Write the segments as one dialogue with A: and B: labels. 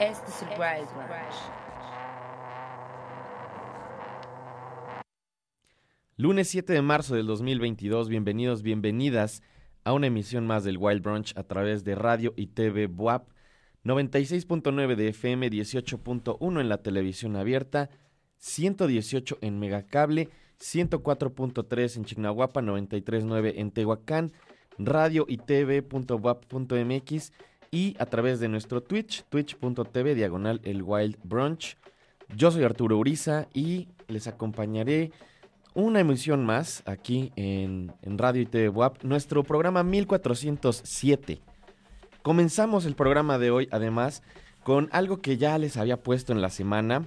A: Es.
B: Lunes 7 de marzo del 2022, bienvenidos, bienvenidas a una emisión más del Wild Brunch a través de radio y TV BUAP, 96.9 de FM, 18.1 en la televisión abierta, 118 en Megacable, 104.3 en Chignahuapa, 93.9 en Tehuacán, radio y TV.wap.mx y a través de nuestro Twitch, twitch.tv diagonal el Wild Brunch. Yo soy Arturo Uriza y les acompañaré una emisión más aquí en, Radio y TV WAP, nuestro programa 1407. Comenzamos el programa de hoy además con algo que ya les había puesto en la semana.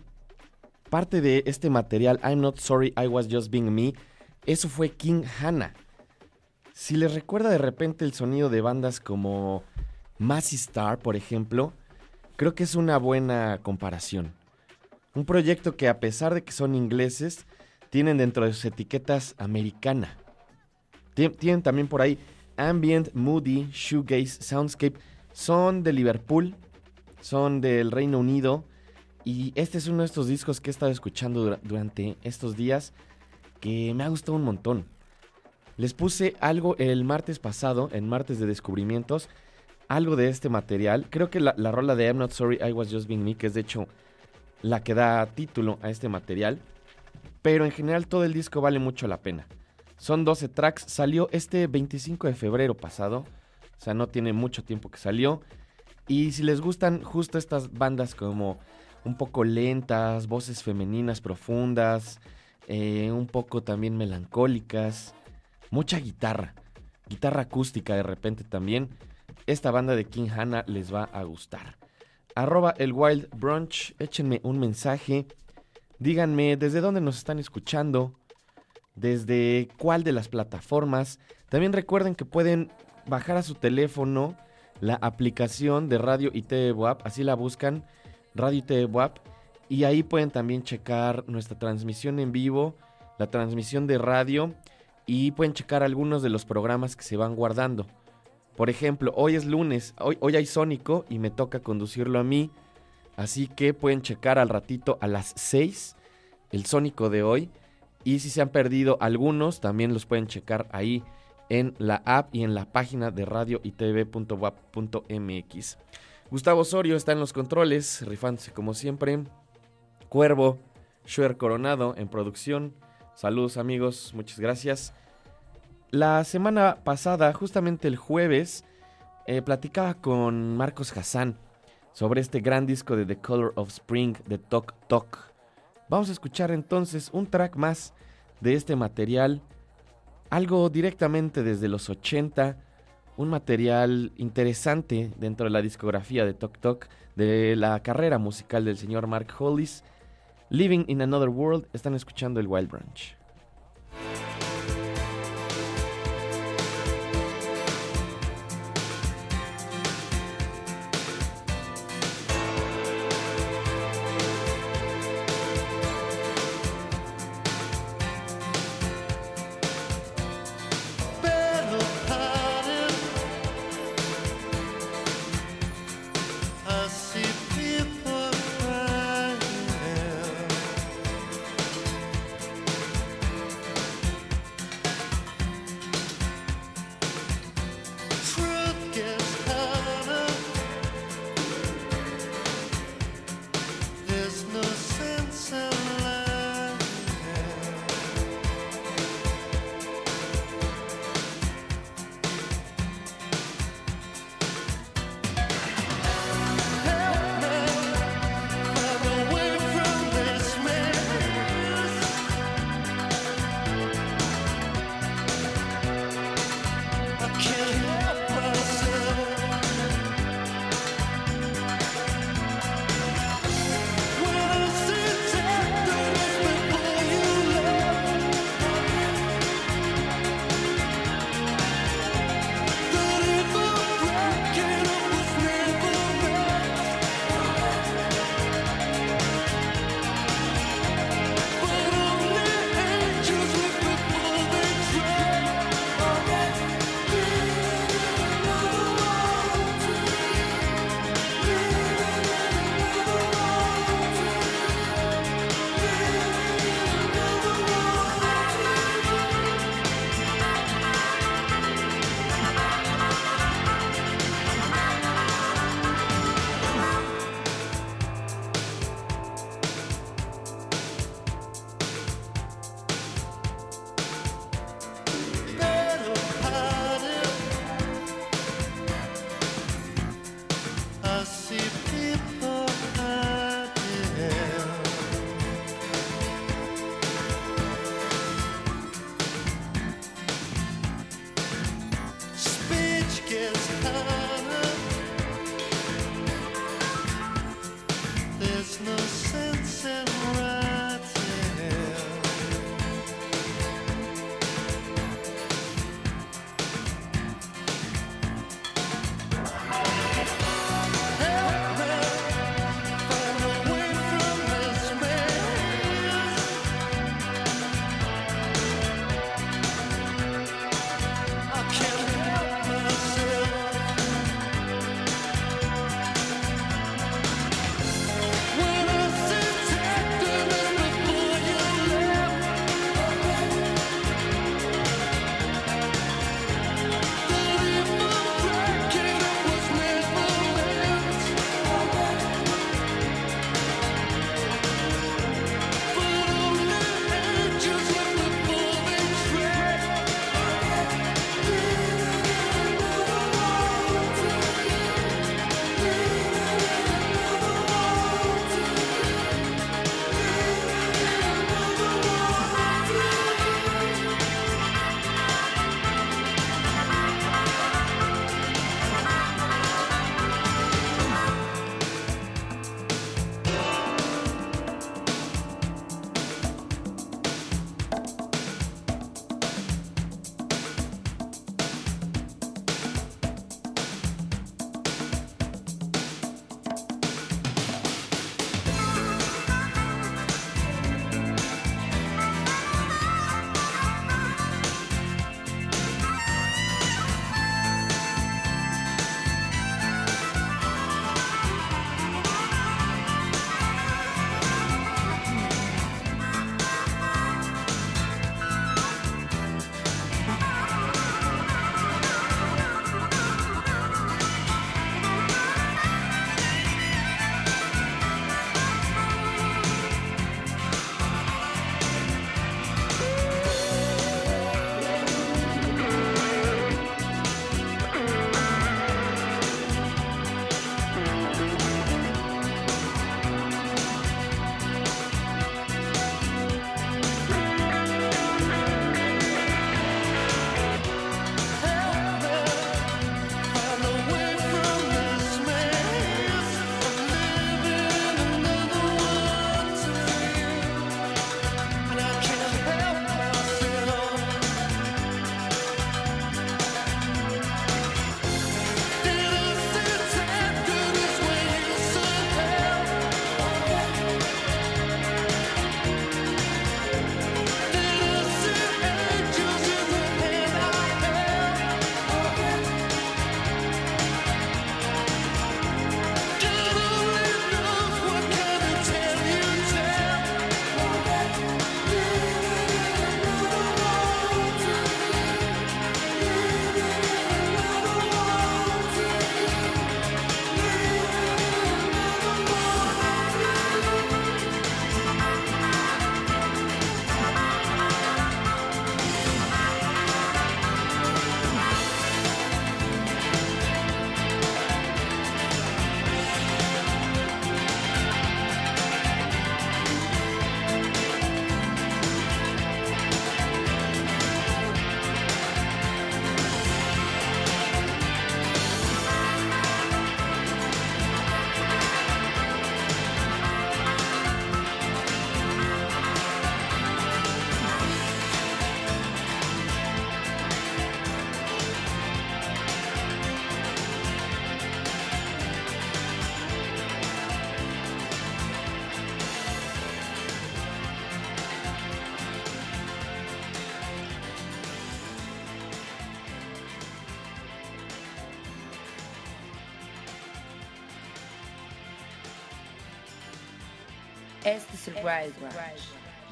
B: Parte de este material, I'm Not Sorry, I Was Just Being Me, eso fue King Hannah. Si les recuerda de repente el sonido de bandas como Massy Star, por ejemplo, creo que es una buena comparación. Un proyecto que a pesar de que son ingleses, tienen dentro de sus etiquetas americana. Tienen también por ahí Ambient, Moody, Shoegaze, Soundscape. Son de Liverpool, son del Reino Unido. Y este es uno de estos discos que he estado escuchando durante estos días que me ha gustado un montón. Les puse algo el martes pasado, en martes de descubrimientos, algo de este material. Creo que la, la rola de I'm Not Sorry, I Was Just Being Me, que es de hecho la que da título a este material pero en general todo el disco vale mucho la pena. Son 12 tracks, salió este 25 de febrero pasado, o sea, no tiene mucho tiempo que salió. Y si les gustan justo estas bandas como un poco lentas, voces femeninas profundas, eh, un poco también melancólicas, mucha guitarra, guitarra acústica de repente también, esta banda de King Hannah les va a gustar. Arroba el Wild Brunch, échenme un mensaje Díganme desde dónde nos están escuchando, desde cuál de las plataformas. También recuerden que pueden bajar a su teléfono la aplicación de Radio y TV así la buscan, Radio y TV y ahí pueden también checar nuestra transmisión en vivo, la transmisión de radio y pueden checar algunos de los programas que se van guardando. Por ejemplo, hoy es lunes, hoy, hay Sónico y me toca conducirlo a mí. Así que pueden checar al ratito a las 6 el Sónico de hoy. Y si se han perdido algunos, también los pueden checar ahí en la app y en la página de radio Gustavo Osorio está en los controles, rifándose como siempre. Cuervo, Shuer Coronado en producción. Saludos amigos, muchas gracias. La semana pasada, justamente el jueves, eh, platicaba con Marcos Hassan sobre este gran disco de The Color of Spring de Tok Tok. Vamos a escuchar entonces un track más de este material, algo directamente desde los 80, un material interesante dentro de la discografía de Tok Tok, de la carrera musical del señor Mark Hollis. Living in Another World, están escuchando el Wild Branch.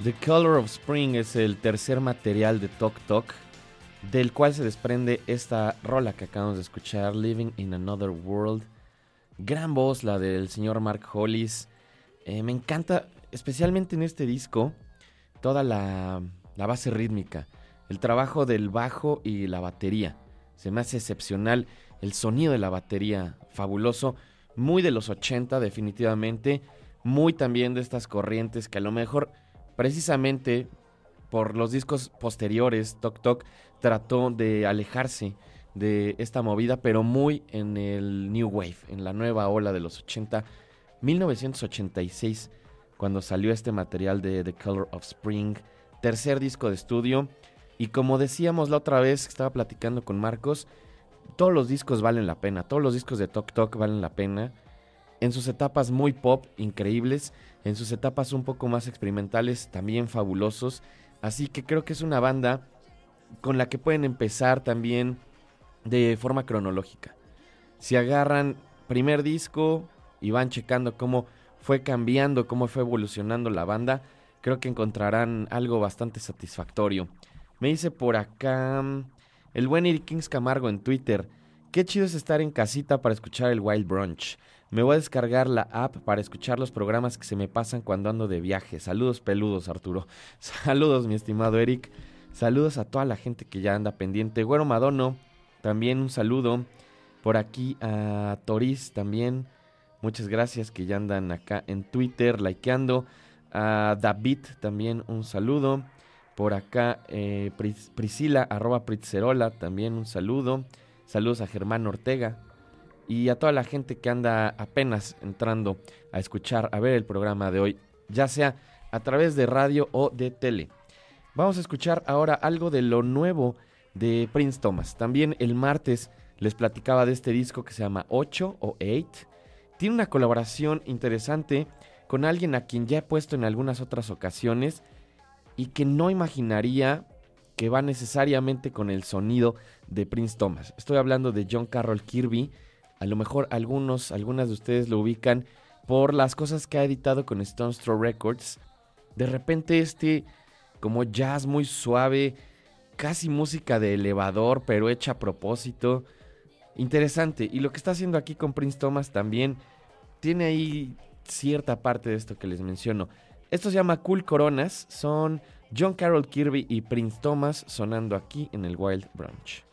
C: The
B: Color of Spring es el tercer material de Tok Tok, del cual se desprende esta rola que acabamos de escuchar, Living in Another World. Gran voz la del señor Mark Hollis. Eh, me encanta, especialmente en este disco, toda la, la base rítmica, el trabajo del bajo y la batería. Se me hace excepcional el sonido de la batería, fabuloso. muy de los 80 definitivamente, muy también de estas corrientes que a lo mejor precisamente por los discos posteriores, Tok Tok trató de alejarse de esta movida, pero muy en el New Wave, en la nueva ola de los 80, 1986, cuando salió este material de The Color of Spring, tercer disco de estudio, y como decíamos la otra vez estaba platicando con Marcos, todos los discos valen la pena, todos los discos de Tok Tok valen la pena, en sus etapas muy pop, increíbles, en sus etapas un poco más experimentales, también fabulosos, así que creo que es una banda con la que pueden empezar también de forma cronológica. Si agarran primer disco y van checando cómo fue cambiando, cómo fue evolucionando la banda, creo que encontrarán algo bastante satisfactorio. Me dice por acá el buen Eric Kings Camargo en Twitter. Qué chido es estar en casita para escuchar el Wild Brunch. Me voy a descargar la app para escuchar los programas que se me pasan cuando ando de viaje. Saludos peludos, Arturo. Saludos, mi estimado Eric. Saludos a toda la gente que ya anda pendiente. Güero Madono, también un saludo. Por aquí a Toris también. Muchas gracias que ya andan acá en Twitter likeando. A David también un saludo. Por acá eh, Pris- Priscila, arroba Pritzerola, también un saludo. Saludos a Germán Ortega. Y a toda la gente que anda apenas entrando a escuchar, a ver el programa de hoy, ya sea a través de radio o de tele. Vamos a escuchar ahora algo de lo nuevo de Prince Thomas. También el martes les platicaba de este disco que se llama 8 o 8. Tiene una colaboración interesante con alguien a quien ya he puesto en algunas otras ocasiones y que no imaginaría que va necesariamente con el sonido de Prince Thomas. Estoy hablando de John Carroll Kirby. A lo mejor algunos, algunas de ustedes lo ubican por las cosas que ha editado con Stone Throw Records. De repente este como jazz muy suave, casi música de elevador, pero hecha a propósito. Interesante. Y lo que está haciendo aquí con Prince Thomas también tiene ahí cierta parte de esto que les menciono. Esto se llama Cool Coronas. Son John Carroll Kirby y Prince Thomas sonando aquí en el Wild Brunch.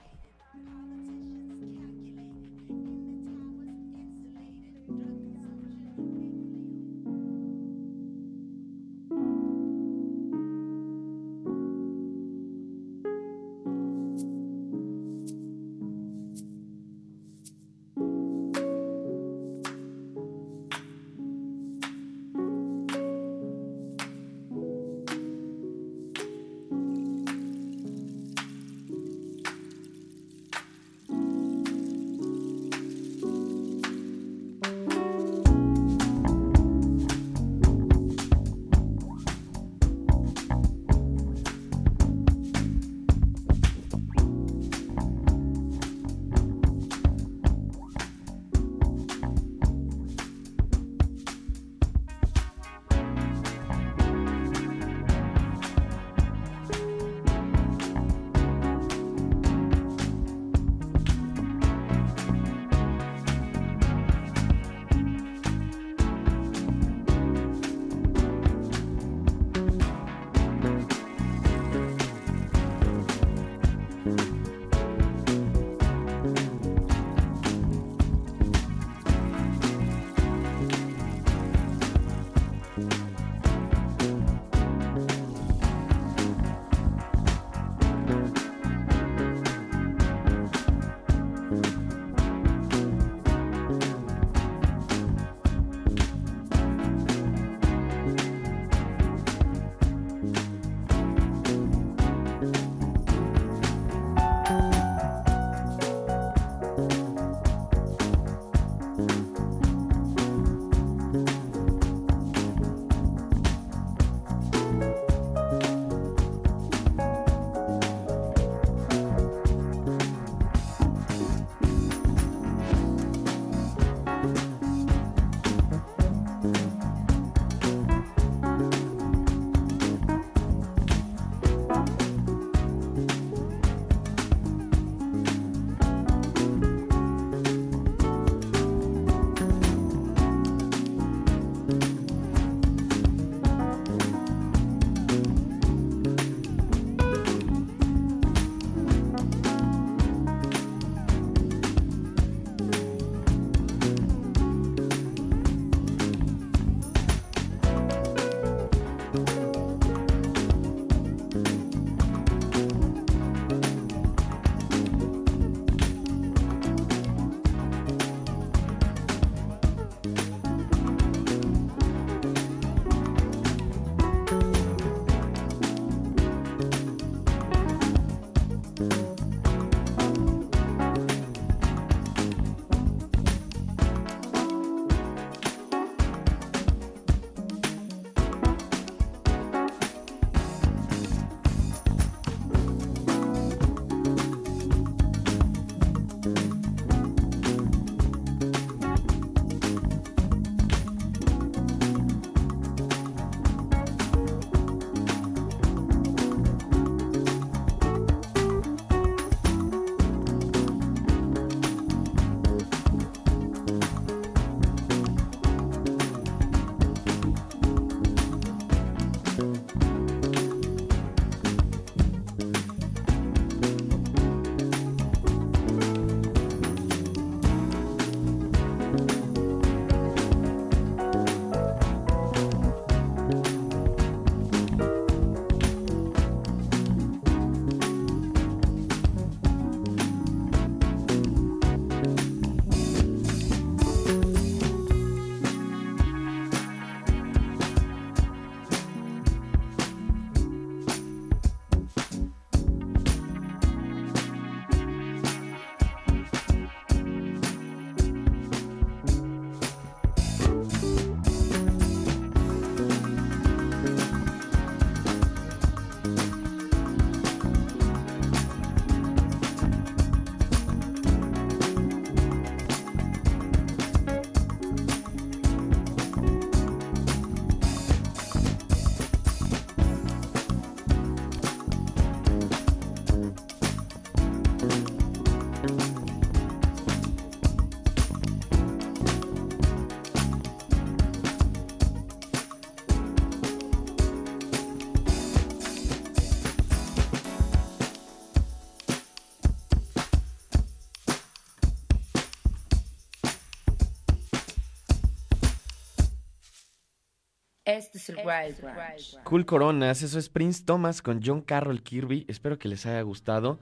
A: Este es el Wild Branch.
B: Cool Coronas, eso es Prince Thomas con John Carroll Kirby. Espero que les haya gustado.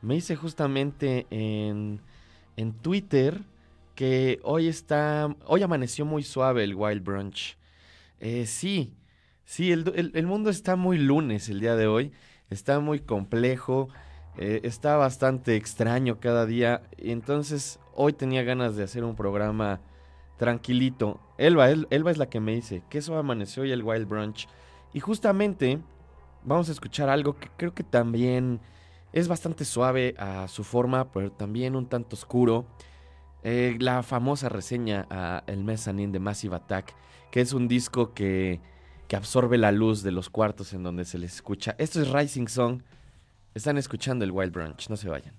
B: Me hice justamente en, en Twitter que hoy está. Hoy amaneció muy suave el Wild Brunch. Eh, sí, sí, el, el- el mundo está muy lunes el día de hoy. Está muy complejo. eh, está bastante extraño cada día. Y entonces hoy tenía ganas de hacer un programa tranquilito. Elba, El- Elba es la que me dice que eso amaneció hoy el Wild Brunch. Y justamente vamos a escuchar algo que creo que también es bastante suave a su forma, pero también un tanto oscuro. Eh, la famosa reseña a El Mezzanine de Massive Attack, que es un disco que, que absorbe la luz de los cuartos en donde se les escucha. Esto es Rising Song. Están escuchando el Wild Brunch, no se vayan.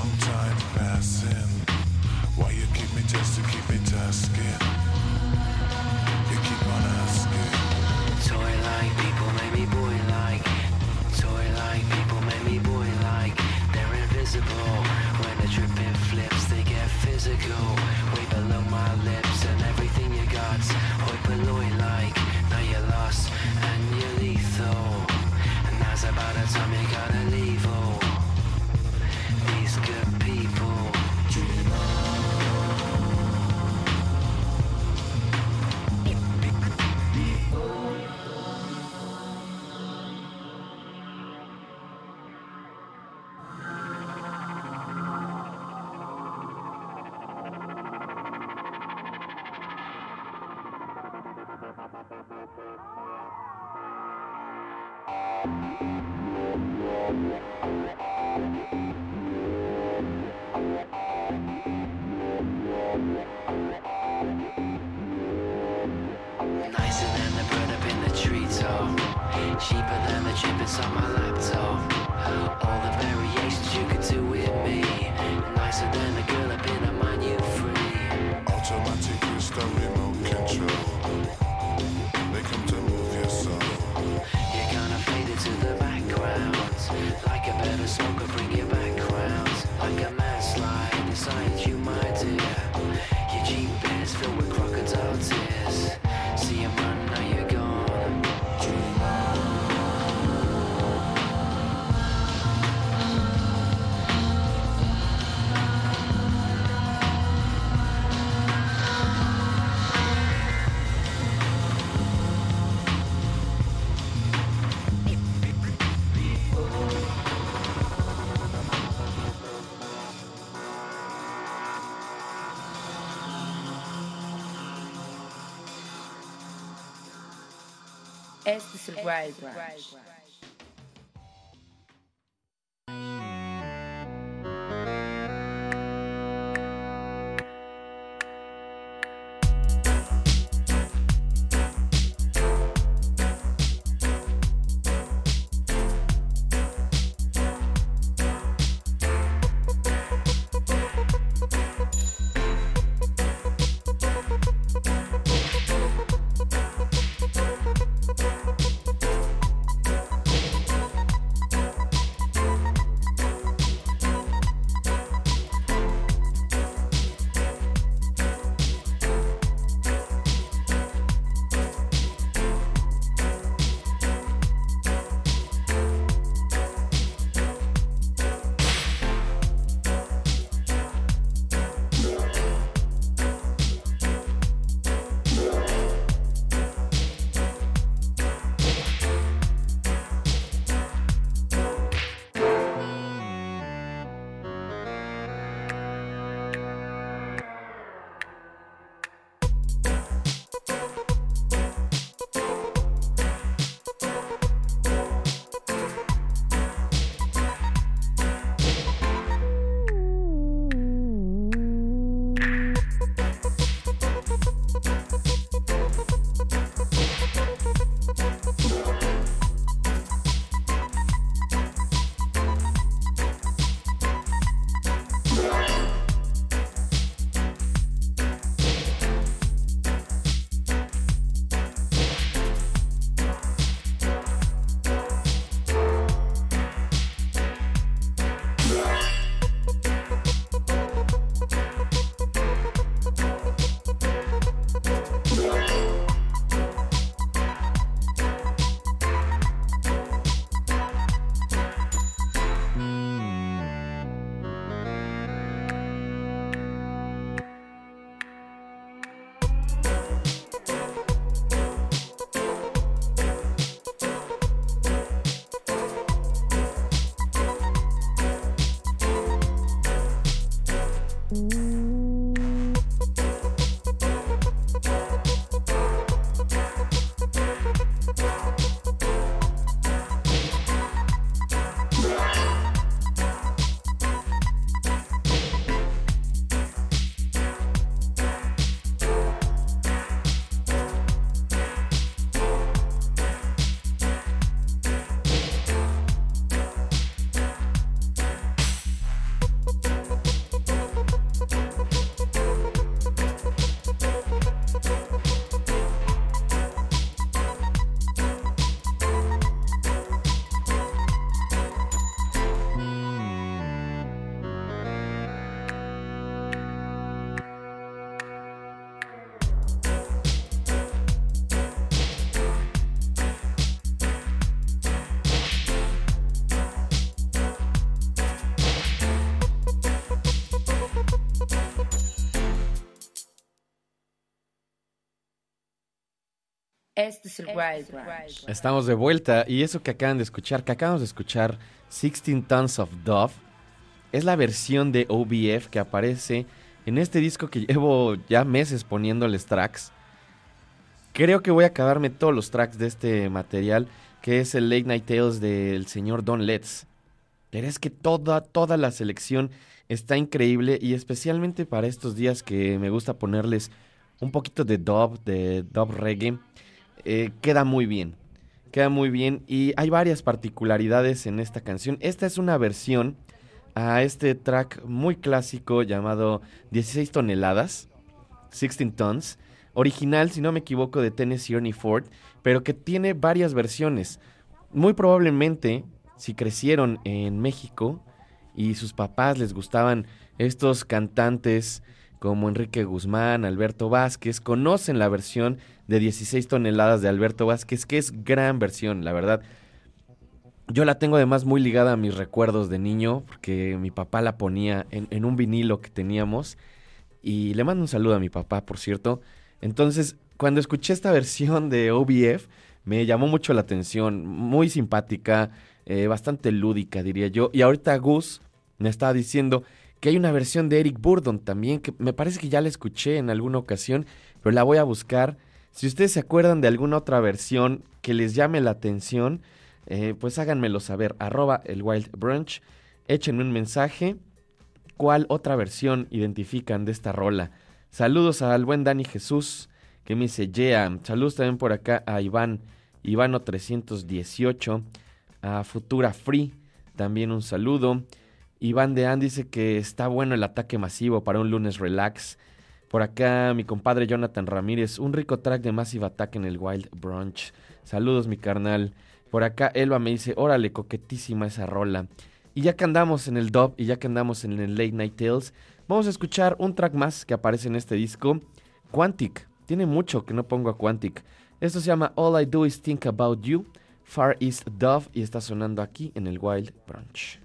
D: Long time passing.
A: Este Este es el Wild.
B: Estamos de vuelta y eso que acaban de escuchar, que acabamos de escuchar, 16 Tons of Dove, es la versión de OBF que aparece en este disco que llevo ya meses poniéndoles tracks. Creo que voy a acabarme todos los tracks de este material, que es el Late Night Tales del señor Don Letts. Pero es que toda, toda la selección está increíble y especialmente para estos días que me gusta ponerles un poquito de dub, de dub reggae, eh, queda muy bien. Queda muy bien y hay varias particularidades en esta canción. Esta es una versión a este track muy clásico llamado 16 toneladas, 16 tons, original, si no me equivoco, de Tennessee Ernie Ford, pero que tiene varias versiones. Muy probablemente, si crecieron en México y sus papás les gustaban estos cantantes como Enrique Guzmán, Alberto Vázquez, conocen la versión de 16 toneladas de Alberto Vázquez, que es gran versión, la verdad. Yo la tengo además muy ligada a mis recuerdos de niño, porque mi papá la ponía en, un vinilo que teníamos. Y le mando un saludo a mi papá, por cierto. Entonces, cuando escuché esta versión de OBF, me llamó mucho la atención, muy simpática, eh, bastante lúdica, diría yo. Y ahorita Gus me estaba diciendo que hay una versión de Eric Burdon también, que me parece que ya la escuché en alguna ocasión, pero la voy a buscar. Si ustedes se acuerdan de alguna otra versión que les llame la atención, eh, pues háganmelo saber. Arroba el Wild. Échenme un mensaje. ¿Cuál otra versión identifican de esta rola? Saludos al buen Dani Jesús, que me dice, yeah. Saludos también por acá a Iván, Ivano 318, a Futura Free, también un saludo. Iván de Ann dice que está bueno el ataque masivo para un lunes relax. Por acá mi compadre Jonathan Ramírez, un rico track de Massive Attack en el Wild Brunch. Saludos mi carnal. Por acá Elba me dice, órale, coquetísima esa rola. Y ya que andamos en el dub y ya que andamos en el Late Night Tales, vamos a escuchar un track más que aparece en este disco, Quantic. Tiene mucho que no pongo a Quantic. Esto se llama All I Do Is Think About You, Far East Dove, y está sonando aquí en el Wild Brunch.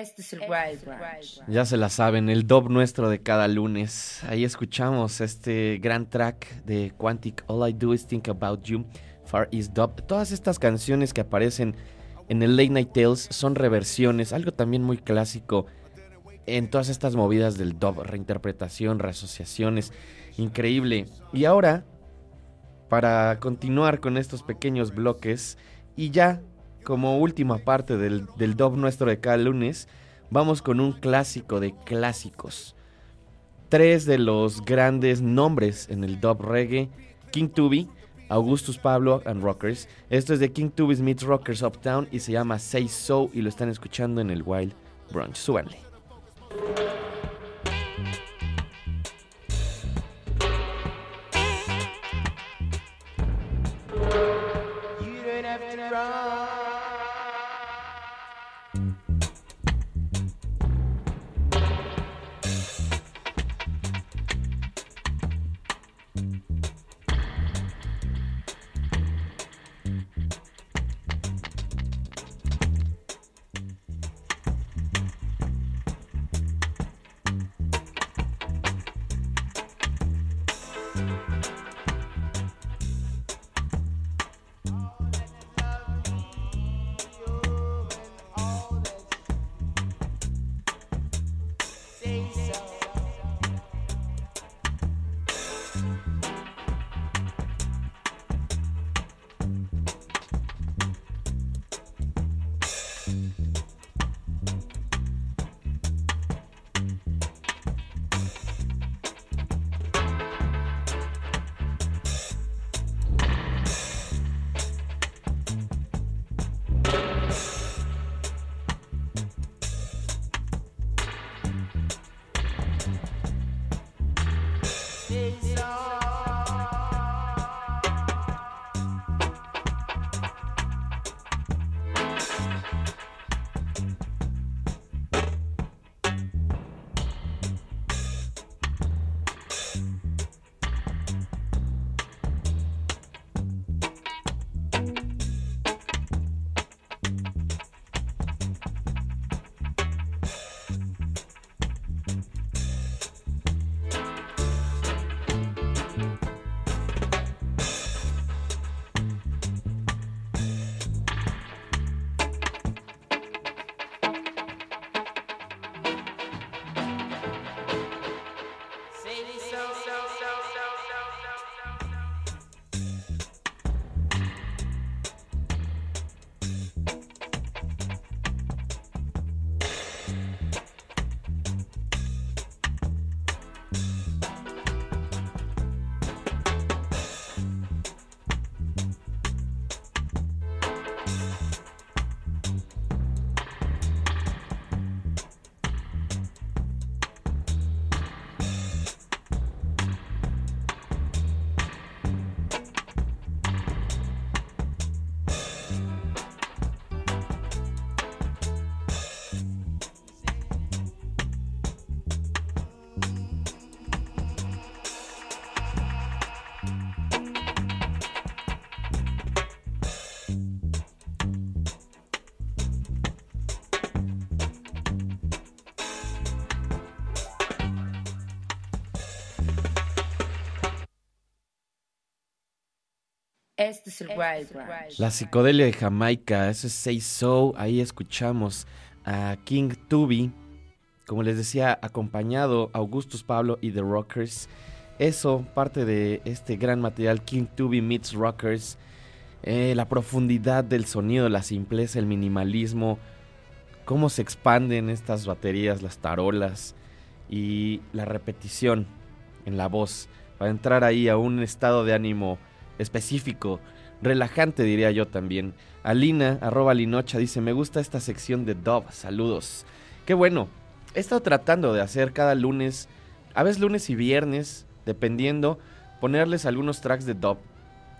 A: Este es el Wild Branch.
B: Ya se la saben, el dub nuestro de cada lunes. Ahí escuchamos este gran track de Quantic, All I Do Is Think About You, Far East Dub. Todas estas canciones que aparecen en el Late Night Tales son reversiones, algo también muy clásico en todas estas movidas del dub, reinterpretación, reasociaciones, increíble. Y ahora, para continuar con estos pequeños bloques y ya como última parte del, del dub nuestro de cada lunes, vamos con un clásico de clásicos. Tres de los grandes nombres en el dub reggae, King Tubi, Augustus Pablo and Rockers. Esto es de King Tubi's Meets Rockers Uptown y se llama Say So y lo están escuchando en el Wild Brunch. Súbanle.
A: Este es el Wild Branch.
B: La psicodelia de Jamaica, eso es Say So. Ahí escuchamos a King Tubi, como les decía, acompañado Augustus Pablo y The Rockers. Eso, parte de este gran material King Tubi Meets Rockers. Eh, la profundidad del sonido, la simpleza, el minimalismo, cómo se expanden estas baterías, las tarolas y la repetición en la voz para entrar ahí a un estado de ánimo específico, relajante diría yo también. Alina, arroba Linocha, dice, me gusta esta sección de Dove, saludos. Qué bueno, he estado tratando de hacer cada lunes, a veces lunes y viernes, dependiendo, ponerles algunos tracks de Dove,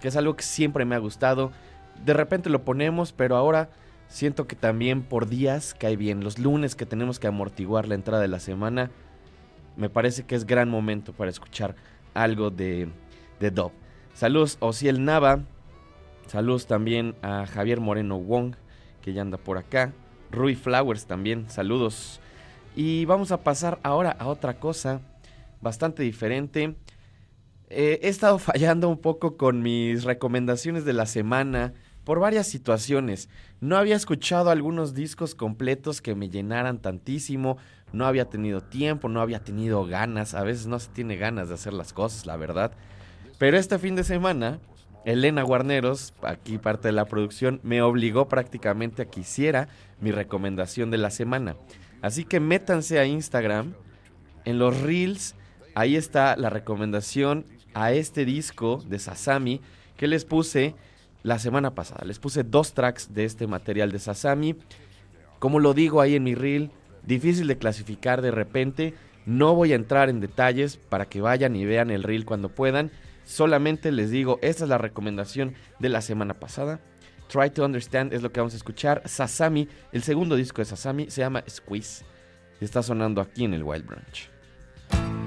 B: que es algo que siempre me ha gustado. De repente lo ponemos, pero ahora siento que también por días cae bien. Los lunes que tenemos que amortiguar la entrada de la semana, me parece que es gran momento para escuchar algo de, de. Saludos Ociel Nava. Saludos también a Javier Moreno Wong, que ya anda por acá. Rui Flowers también, saludos. Y vamos a pasar ahora a otra cosa bastante diferente. Eh, he estado fallando un poco con mis recomendaciones de la semana por varias situaciones. No había escuchado algunos discos completos que me llenaran tantísimo. No había tenido tiempo, no había tenido ganas. A veces no se tiene ganas de hacer las cosas, la verdad. Pero este fin de semana, Elena Guarneros, aquí parte de la producción, me obligó prácticamente a que hiciera mi recomendación de la semana. Así que métanse a Instagram, en los reels, ahí está la recomendación a este disco de Sasami que les puse la semana pasada. Les puse dos tracks de este material de Sasami. Como lo digo ahí en mi reel, difícil de clasificar de repente. No voy a entrar en detalles para que vayan y vean el reel cuando puedan. Solamente les digo, esta es la recomendación de la semana pasada. Try to Understand es lo que vamos a escuchar. Sasami, el segundo disco de Sasami, se llama Squeeze. Está sonando aquí en el Wild Branch.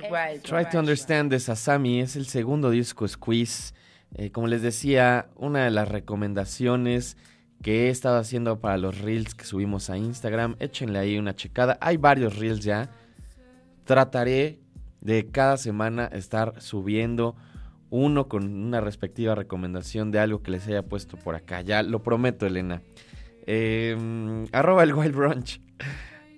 A: Wild
B: Try to Understand de Sasami es el segundo disco Squeeze. Eh, como les decía, una de las recomendaciones que he estado haciendo para los reels que subimos a Instagram, échenle ahí una checada. Hay varios reels ya. Trataré de cada semana estar subiendo uno con una respectiva recomendación de algo que les haya puesto por acá. Ya lo prometo, Elena. Eh, arroba el Wild Brunch.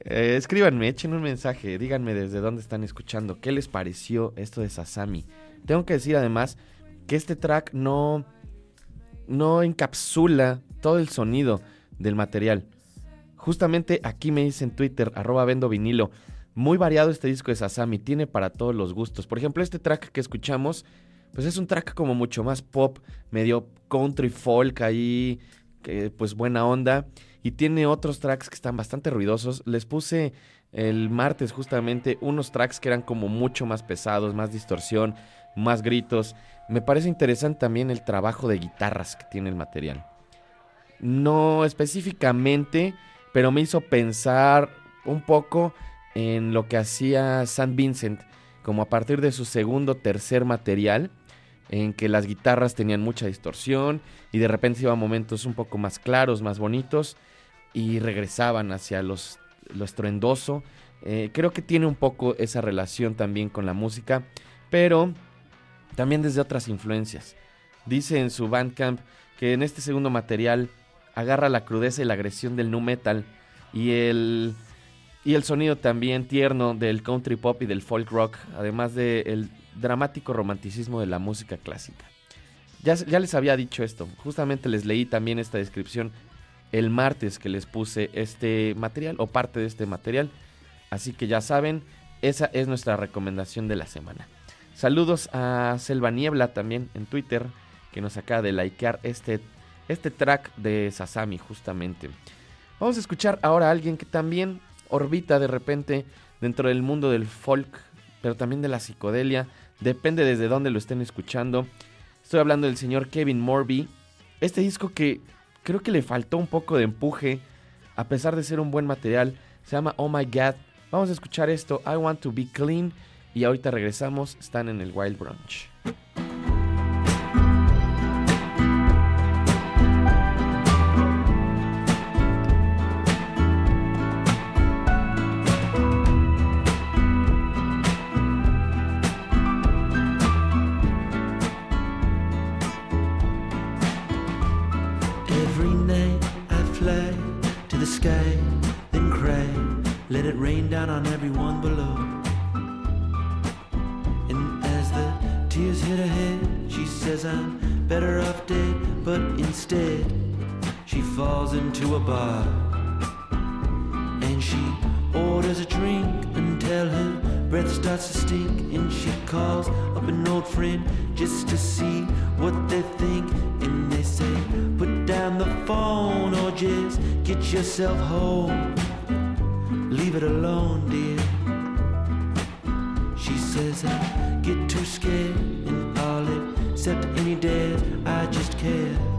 B: Eh, escríbanme, echen un mensaje, díganme desde dónde están escuchando, qué les pareció esto de Sasami. Tengo que decir además que este track no, no encapsula todo el sonido del material. Justamente aquí me dice en Twitter, arroba vendo vinilo, muy variado este disco de Sasami, tiene para todos los gustos. Por ejemplo, este track que escuchamos, pues es un track como mucho más pop, medio country folk ahí, pues buena onda. Y tiene otros tracks que están bastante ruidosos. Les puse el martes justamente unos tracks que eran como mucho más pesados, más distorsión, más gritos. Me parece interesante también el trabajo de guitarras que tiene el material. No específicamente, pero me hizo pensar un poco en lo que hacía San Vincent, como a partir de su segundo tercer material, en que las guitarras tenían mucha distorsión y de repente se iban momentos un poco más claros, más bonitos y regresaban hacia los, lo estruendoso. Eh, creo que tiene un poco esa relación también con la música, pero también desde otras influencias. Dice en su Bandcamp que en este segundo material agarra la crudeza y la agresión del nu metal y el, y el sonido también tierno del country pop y del folk rock, además del dramático romanticismo de la música clásica. Ya, ya les había dicho esto, justamente les leí también esta descripción el martes que les puse este material o parte de este material. Así que ya saben, esa es nuestra recomendación de la semana. Saludos a Selva Niebla también en Twitter, que nos acaba de likear este, este track de Sasami justamente. Vamos a escuchar ahora a alguien que también orbita de repente dentro del mundo del folk, pero también de la psicodelia. Depende desde dónde lo estén escuchando. Estoy hablando del señor Kevin Morby. Este disco que creo que le faltó un poco de empuje, a pesar de ser un buen material. Se llama Oh My God. Vamos a escuchar esto, I Want to Be Clean. Y ahorita regresamos, están en el Wild Brunch.
E: Get yourself home. Leave it alone, dear. She says I get too scared and all except any dare I just care.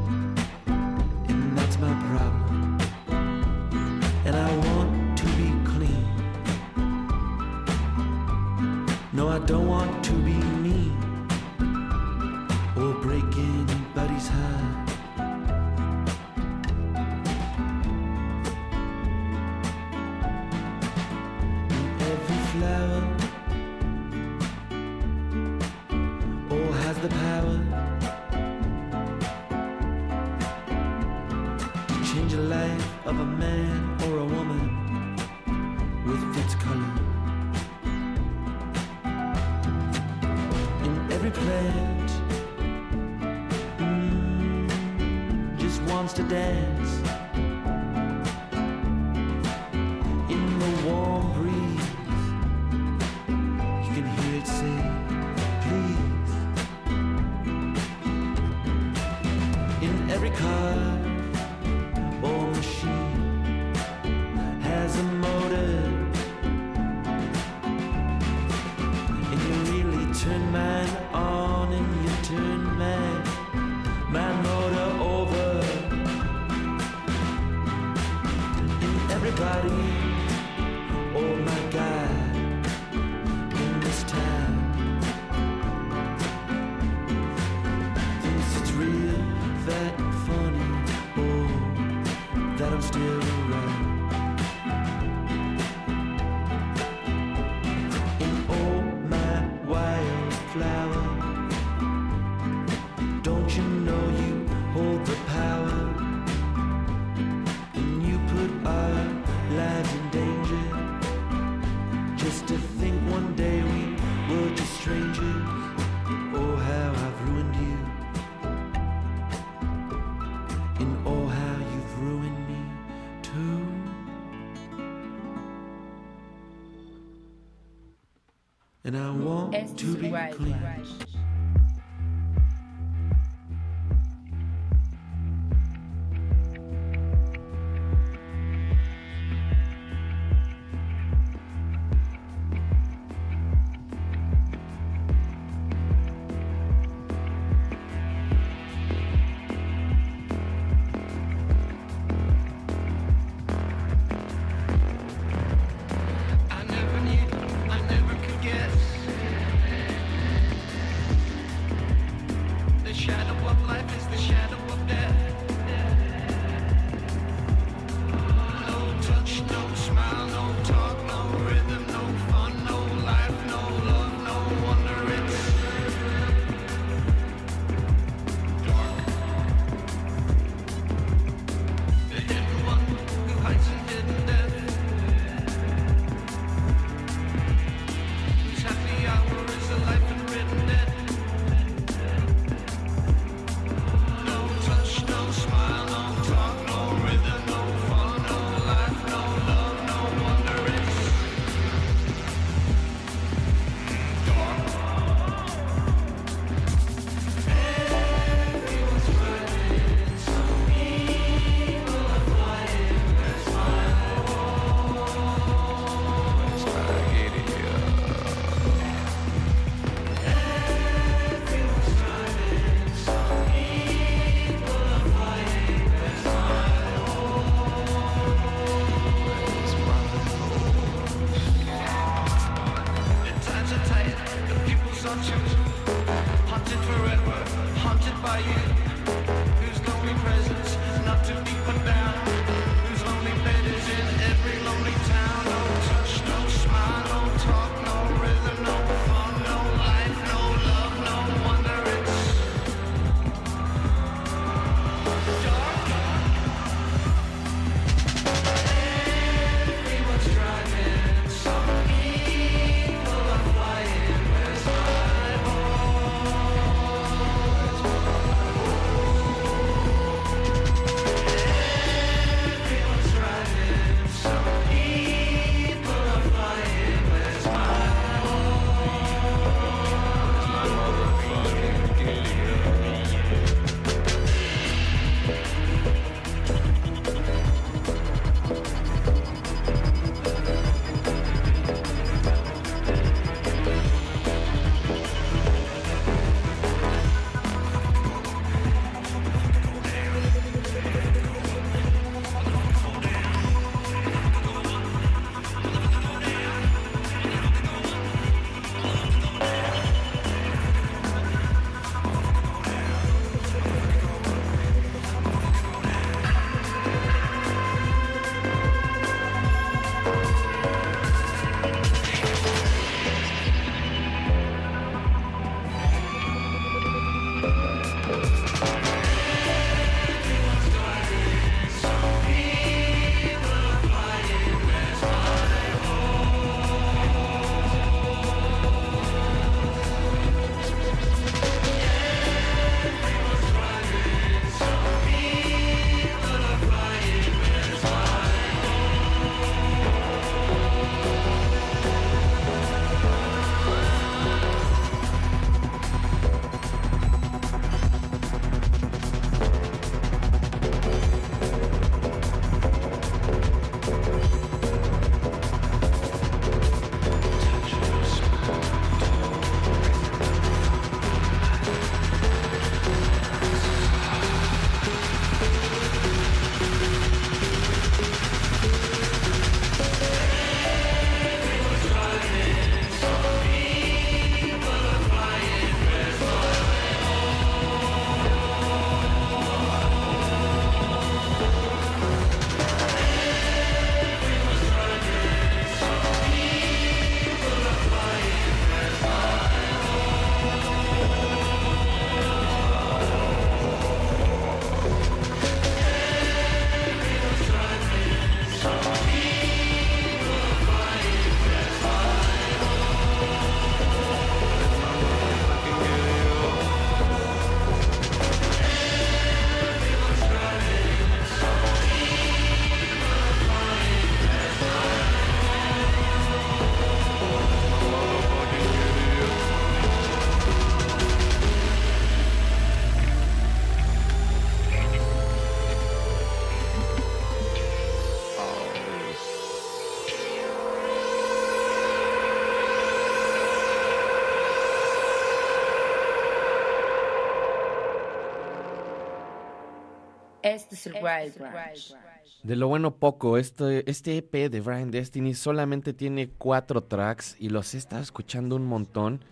A: Este es el Wild Branch.
B: De lo bueno poco, este, este EP de Brian Destiny solamente tiene cuatro tracks y los he estado escuchando un montón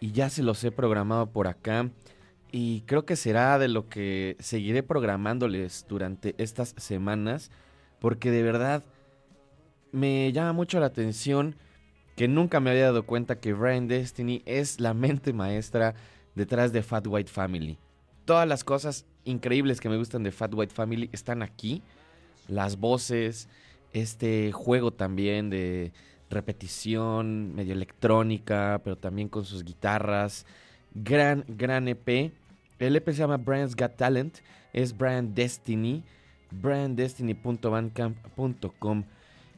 B: y ya se los he programado por acá y creo que será de lo que seguiré programándoles durante estas semanas porque de verdad me llama mucho la atención que nunca me había dado cuenta que Brian Destiny es la mente maestra detrás de Fat White Family. Todas las cosas increíbles que me gustan de Fat White Family están aquí. Las voces, este juego también de repetición, medio electrónica, pero también con sus guitarras. Gran, gran EP. El EP se llama Brian's Got Talent. Es Brian Destiny. BrianDestiny.bandcamp.com.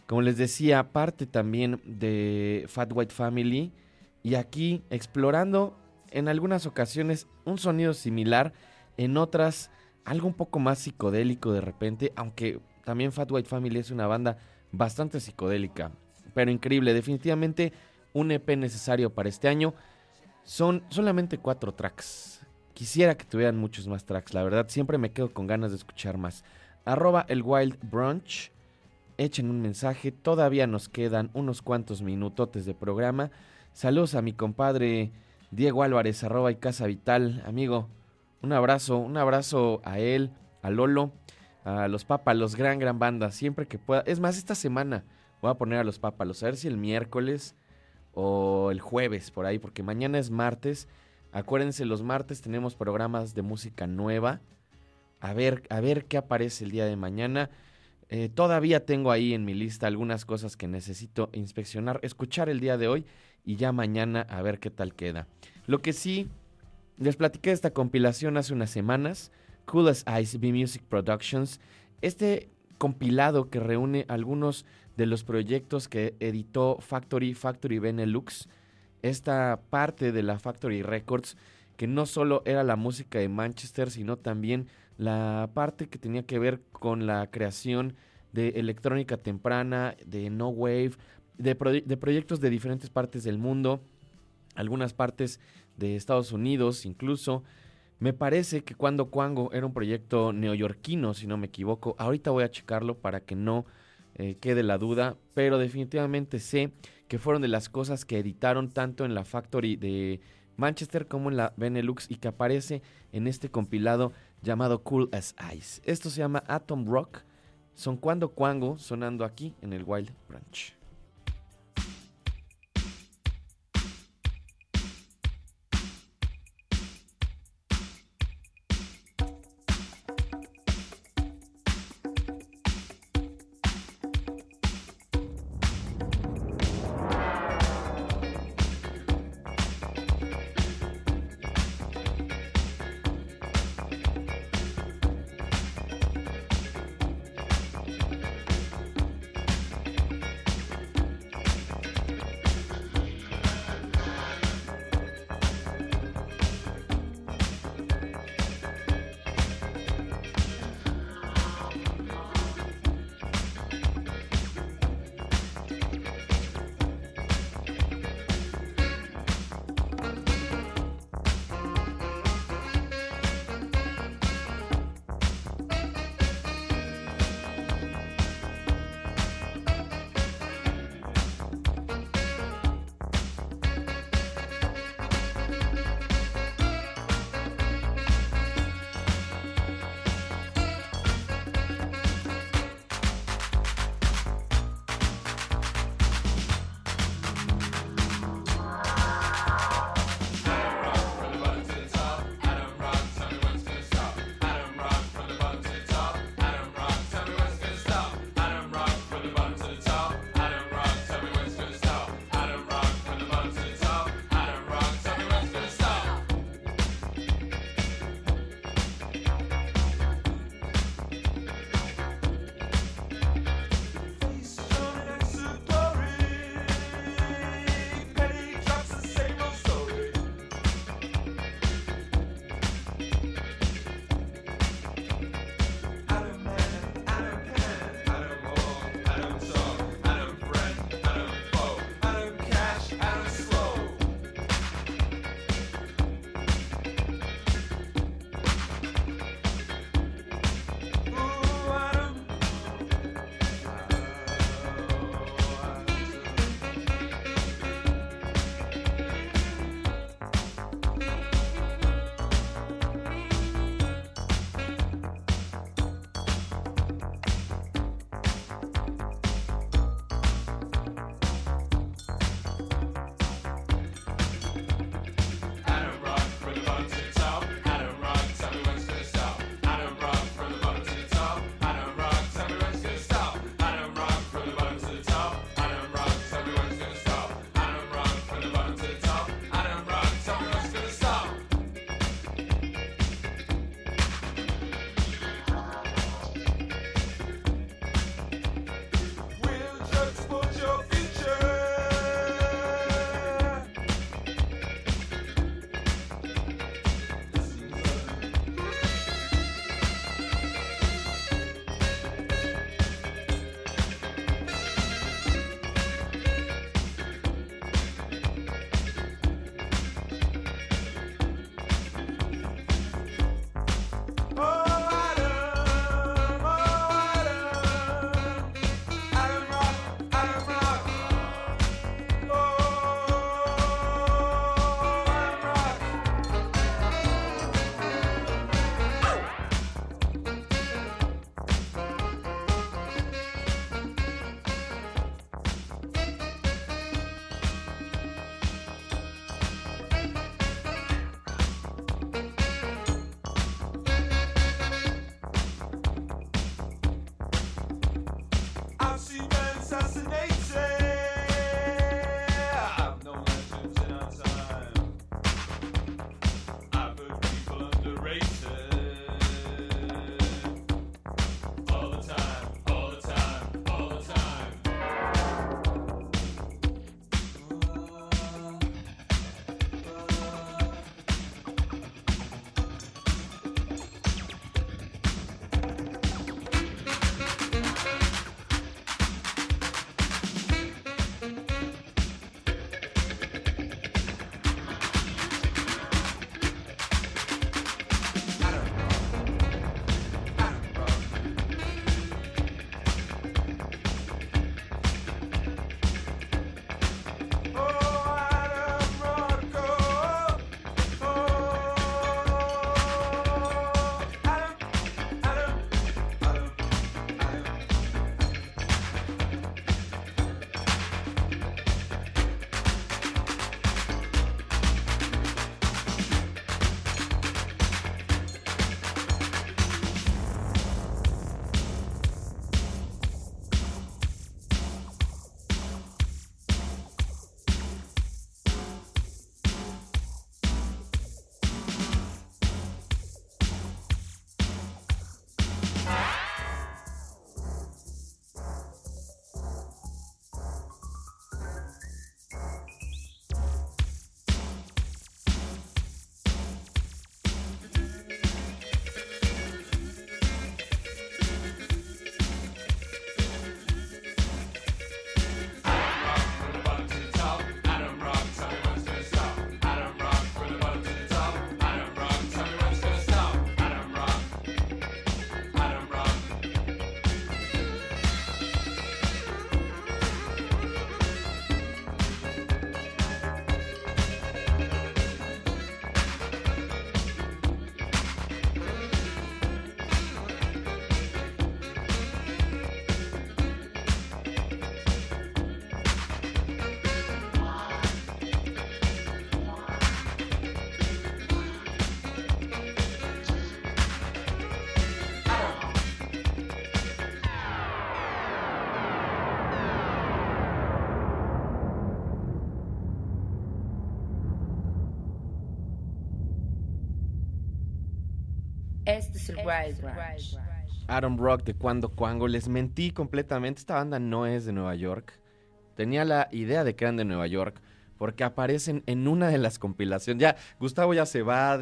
B: Como les decía, parte también de Fat White Family. Y aquí explorando en algunas ocasiones un sonido similar, en otras algo un poco más psicodélico de repente, aunque también Fat White Family es una banda bastante psicodélica, pero increíble, definitivamente un EP necesario para este año. Son solamente cuatro tracks. Quisiera que tuvieran muchos más tracks, la verdad, siempre me quedo con ganas de escuchar más. Arroba el Wild Brunch, echen un mensaje, todavía nos quedan unos cuantos minutotes de programa. Saludos a mi compadre Diego Álvarez, arroba y Casa Vital, amigo. Un abrazo, un abrazo a él, a Lolo, a los Pápalos, gran, gran banda, siempre que pueda. Es más, esta semana voy a poner a los Pápalos, a ver si el miércoles o el jueves por ahí, porque mañana es martes. Acuérdense, los martes tenemos programas de música nueva. A ver, a ver qué aparece el día de mañana. Eh, todavía tengo ahí en mi lista algunas cosas que necesito inspeccionar, escuchar el día de hoy y ya mañana a ver qué tal queda. Lo que sí, les platiqué esta compilación hace unas semanas, Cool as Ice B Music Productions. Este compilado que reúne algunos de los proyectos que editó Factory, Factory Benelux, esta parte de la Factory Records, que no solo era la música de Manchester, sino también la parte que tenía que ver con la creación de electrónica temprana, de no wave, de, proye- de proyectos de diferentes partes del mundo, algunas partes de Estados Unidos incluso. Me parece que cuando Cuango era un proyecto neoyorquino, si no me equivoco. Ahorita voy a checarlo para que no eh, quede la duda, pero definitivamente sé que fueron de las cosas que editaron tanto en la Factory de Manchester como en la Benelux y que aparece en este compilado llamado Cool as Ice. Esto se llama Atom Rock. Son Cuando Cuango sonando aquí en el Wild Branch.
A: Wild.
B: Adam Rock de Cuando Cuango. Les mentí completamente. Esta banda no es de Nueva York. Tenía la idea de que eran de Nueva York porque aparecen en una de las compilaciones. Ya, Gustavo ya se va.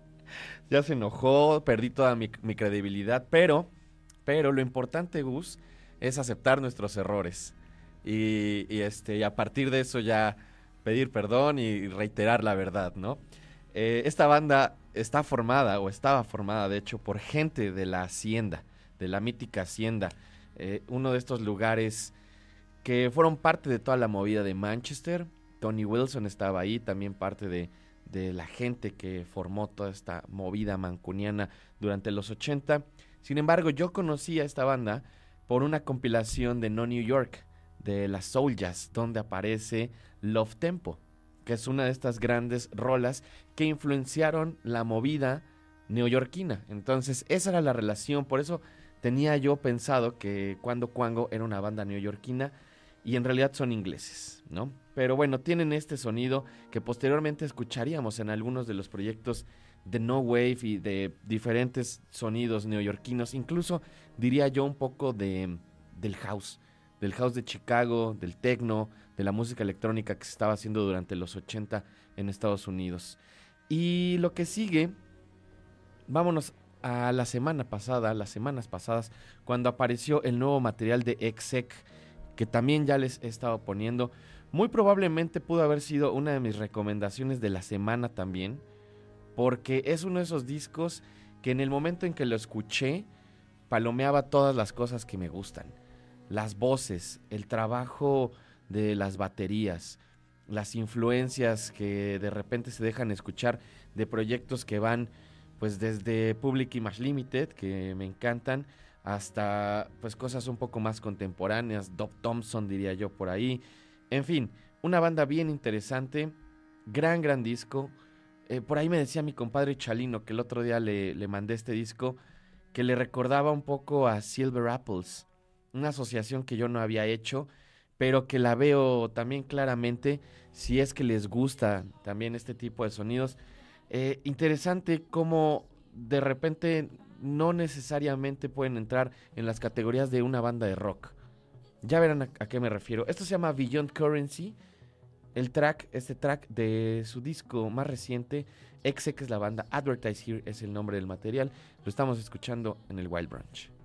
B: ya se enojó. Perdí toda mi, mi credibilidad. Pero, pero lo importante, Gus, es aceptar nuestros errores. Y, y, este, y a partir de eso ya pedir perdón y reiterar la verdad, ¿no? Eh, esta banda está formada, o estaba formada, de hecho, por gente de la Hacienda, de la mítica Hacienda, eh, uno de estos lugares que fueron parte de toda la movida de Manchester. Tony Wilson estaba ahí, también parte de, la gente que formó toda esta movida mancuniana durante los 80. Sin embargo, yo conocí a esta banda por una compilación de No New York, de las Soul donde aparece Love Tempo, que es una de estas grandes rolas que influenciaron la movida neoyorquina. Entonces, esa era la relación, por eso tenía yo pensado que Cuando Cuango era una banda neoyorquina y en realidad son ingleses, ¿no? Pero bueno, tienen este sonido que posteriormente escucharíamos en algunos de los proyectos de No Wave y de diferentes sonidos neoyorquinos, incluso diría yo un poco de del house, del house de Chicago, del techno, de la música electrónica que se estaba haciendo durante los 80 en Estados Unidos. Y lo que sigue, vámonos a la semana pasada, las semanas pasadas, cuando apareció el nuevo material de Exec, que también ya les he estado poniendo. Muy probablemente pudo haber sido una de mis recomendaciones de la semana también, porque es uno de esos discos que en el momento en que lo escuché, palomeaba todas las cosas que me gustan. Las voces, el trabajo de las baterías, las influencias que de repente se dejan escuchar de proyectos que van pues desde Public Image Limited, que me encantan, hasta pues cosas un poco más contemporáneas, Dob Thompson diría yo por ahí. En fin, una banda bien interesante, gran, gran disco. Eh, por ahí me decía mi compadre Chalino que el otro día le, le mandé este disco que le recordaba un poco a Silver Apples una asociación que yo no había hecho, pero que la veo también claramente si es que les gusta también este tipo de sonidos. Eh, interesante cómo de repente no necesariamente pueden entrar en las categorías de una banda de rock. Ya verán a, a qué me refiero. Esto se llama Beyond Currency. El track, este track de su disco más reciente, Exe, que es la banda, Advertise Here es el nombre del material. Lo estamos escuchando en el Wild Branch.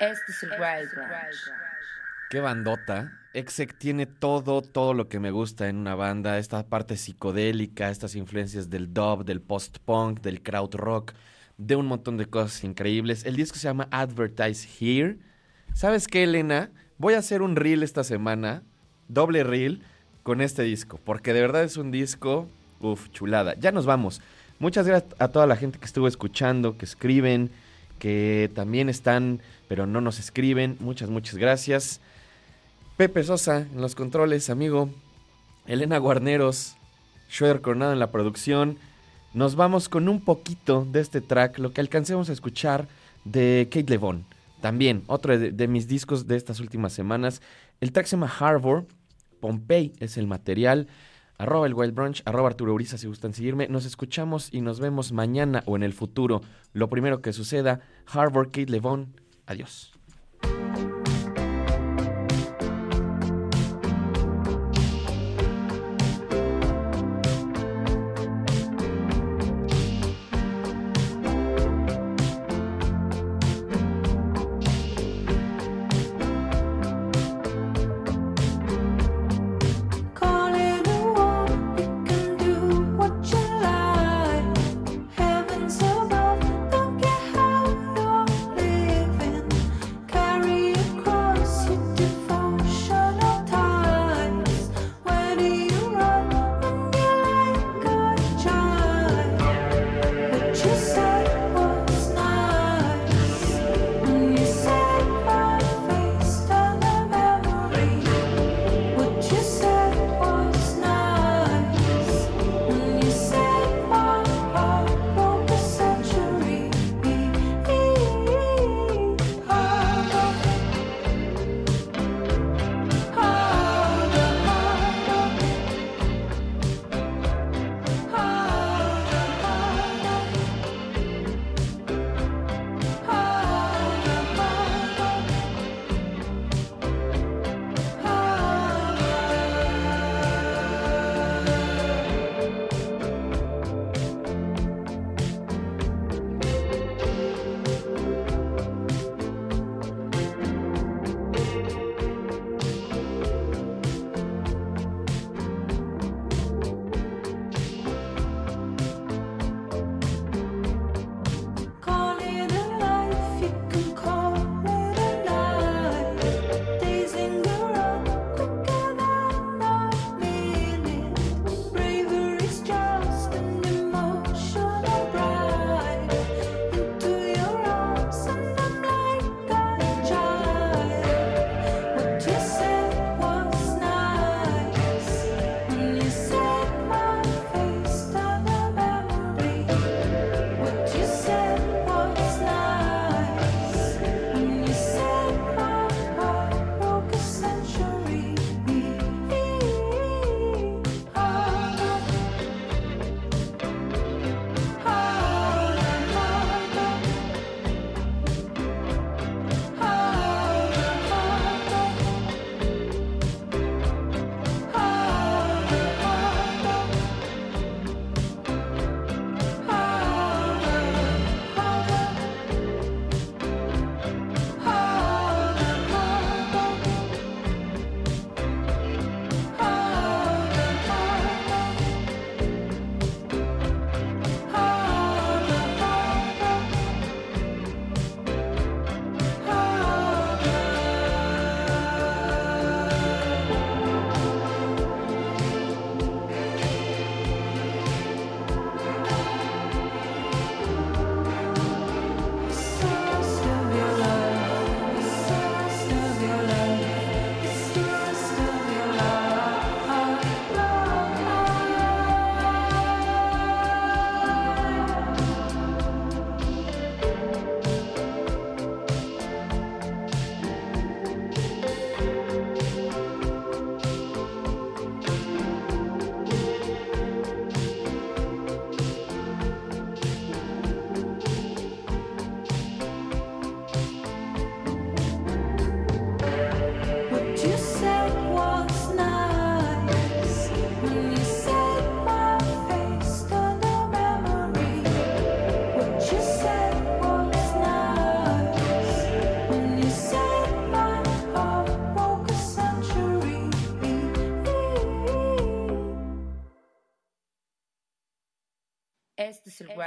A: Este es el Wild Branch.
B: Qué bandota. Exec tiene todo, todo lo que me gusta en una banda. Esta parte psicodélica, estas influencias del dub, del post-punk, del crowd rock, de un montón de cosas increíbles. El disco se llama Advertise Here. ¿Sabes qué, Elena? Voy a hacer un reel esta semana, doble reel, con este disco, porque de verdad es un disco, uff, chulada. Ya nos vamos. Muchas gracias a toda la gente que estuvo escuchando, que escriben, que también están, pero no nos escriben. Muchas, muchas gracias. Pepe Sosa en los controles, amigo. Elena Guarneros, Schroeder Coronado en la producción. Nos vamos con un poquito de este track, lo que alcancemos a escuchar de Kate Levon. También, otro de, de mis discos de estas últimas semanas. El track se llama Harbor. Pompey es el material. Arroba el Wild Brunch, arroba Arturo Uriza si gustan seguirme. Nos escuchamos y nos vemos mañana o en el futuro. Lo primero que suceda, Harbor, Kate Levon. Adiós.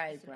F: Este